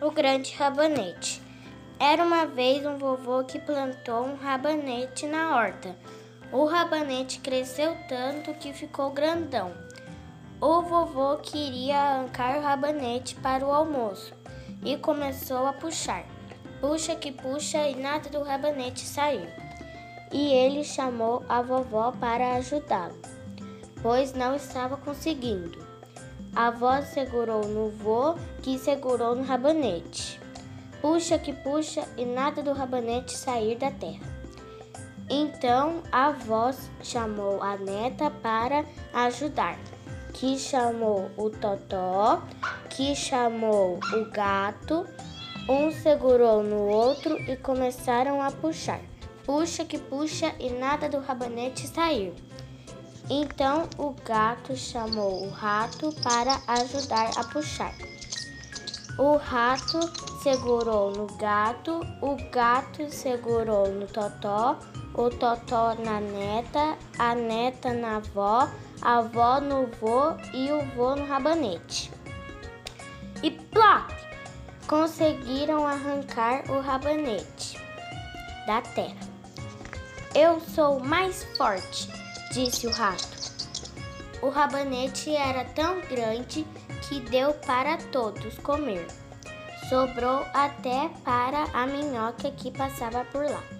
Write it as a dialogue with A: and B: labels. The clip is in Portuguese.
A: O grande rabanete. Era uma vez um vovô que plantou um rabanete na horta. O rabanete cresceu tanto que ficou grandão. O vovô queria arrancar o rabanete para o almoço e começou a puxar. Puxa que puxa e nada do rabanete saiu. E ele chamou a vovó para ajudá-lo, pois não estava conseguindo. A avó segurou no vô, que segurou no rabanete. Puxa que puxa e nada do rabanete sair da terra. Então a avó chamou a neta para ajudar, que chamou o totó, que chamou o gato, um segurou no outro e começaram a puxar. Puxa que puxa e nada do rabanete sair. Então o gato chamou o rato para ajudar a puxar. O rato segurou no gato, o gato segurou no totó, o totó na neta, a neta na avó, a avó no vô e o vô no rabanete. E plop! Conseguiram arrancar o rabanete da terra. Eu sou mais forte, disse o rato. O rabanete era tão grande que deu para todos comer. Sobrou até para a minhoca que passava por lá.